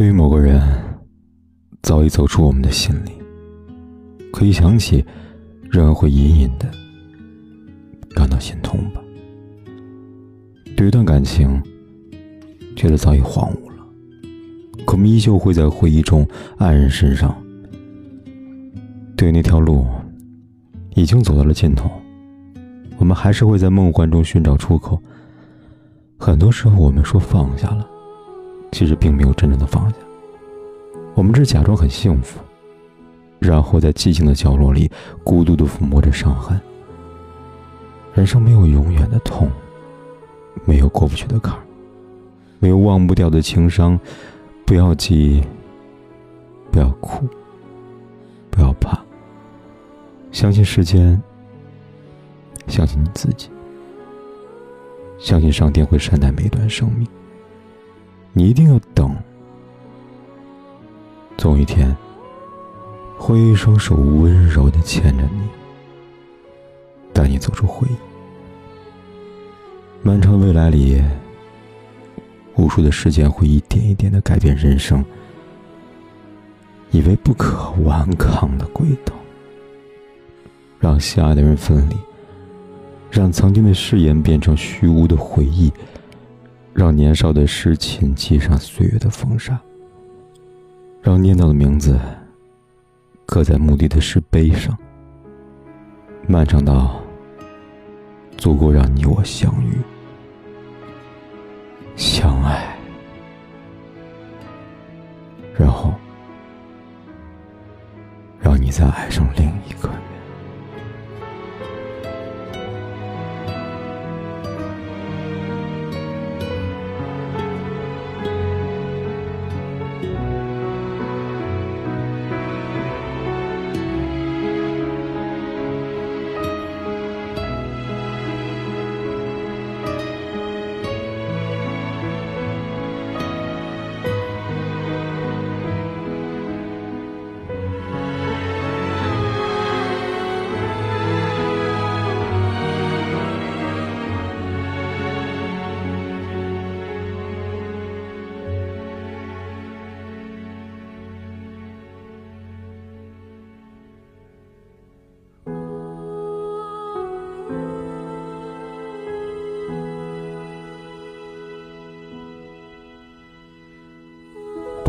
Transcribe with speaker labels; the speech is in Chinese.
Speaker 1: 对于某个人早已走出我们的心里，可以想起，仍然会隐隐的感到心痛吧。对一段感情，觉得早已荒芜了，可我们依旧会在回忆中黯然神伤。对于那条路已经走到了尽头，我们还是会在梦幻中寻找出口。很多时候，我们说放下了。其实并没有真正的放下，我们只是假装很幸福，然后在寂静的角落里孤独的抚摸着伤痕。人生没有永远的痛，没有过不去的坎，没有忘不掉的情伤。不要急，不要哭，不要怕。相信时间，相信你自己，相信上天会善待每段生命。你一定要等，总有一天，会一双手温柔的牵着你，带你走出回忆。漫长的未来里，无数的时间会一点一点的改变人生，以为不可顽抗的轨道，让心爱的人分离，让曾经的誓言变成虚无的回忆。让年少的诗情系上岁月的风沙，让念叨的名字刻在墓地的石碑上。漫长到足够让你我相遇、相爱，然后让你再爱上另一个。